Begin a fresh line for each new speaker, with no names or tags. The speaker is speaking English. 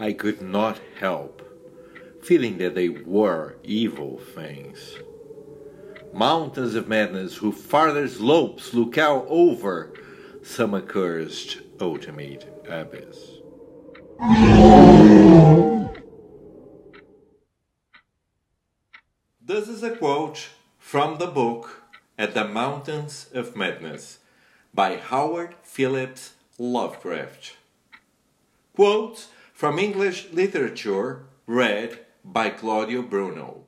I could not help feeling that they were evil things. Mountains of madness whose farther slopes look out over some accursed ultimate abyss. This is a quote from the book At the Mountains of Madness by Howard Phillips Lovecraft. Quotes from English literature read by Claudio Bruno.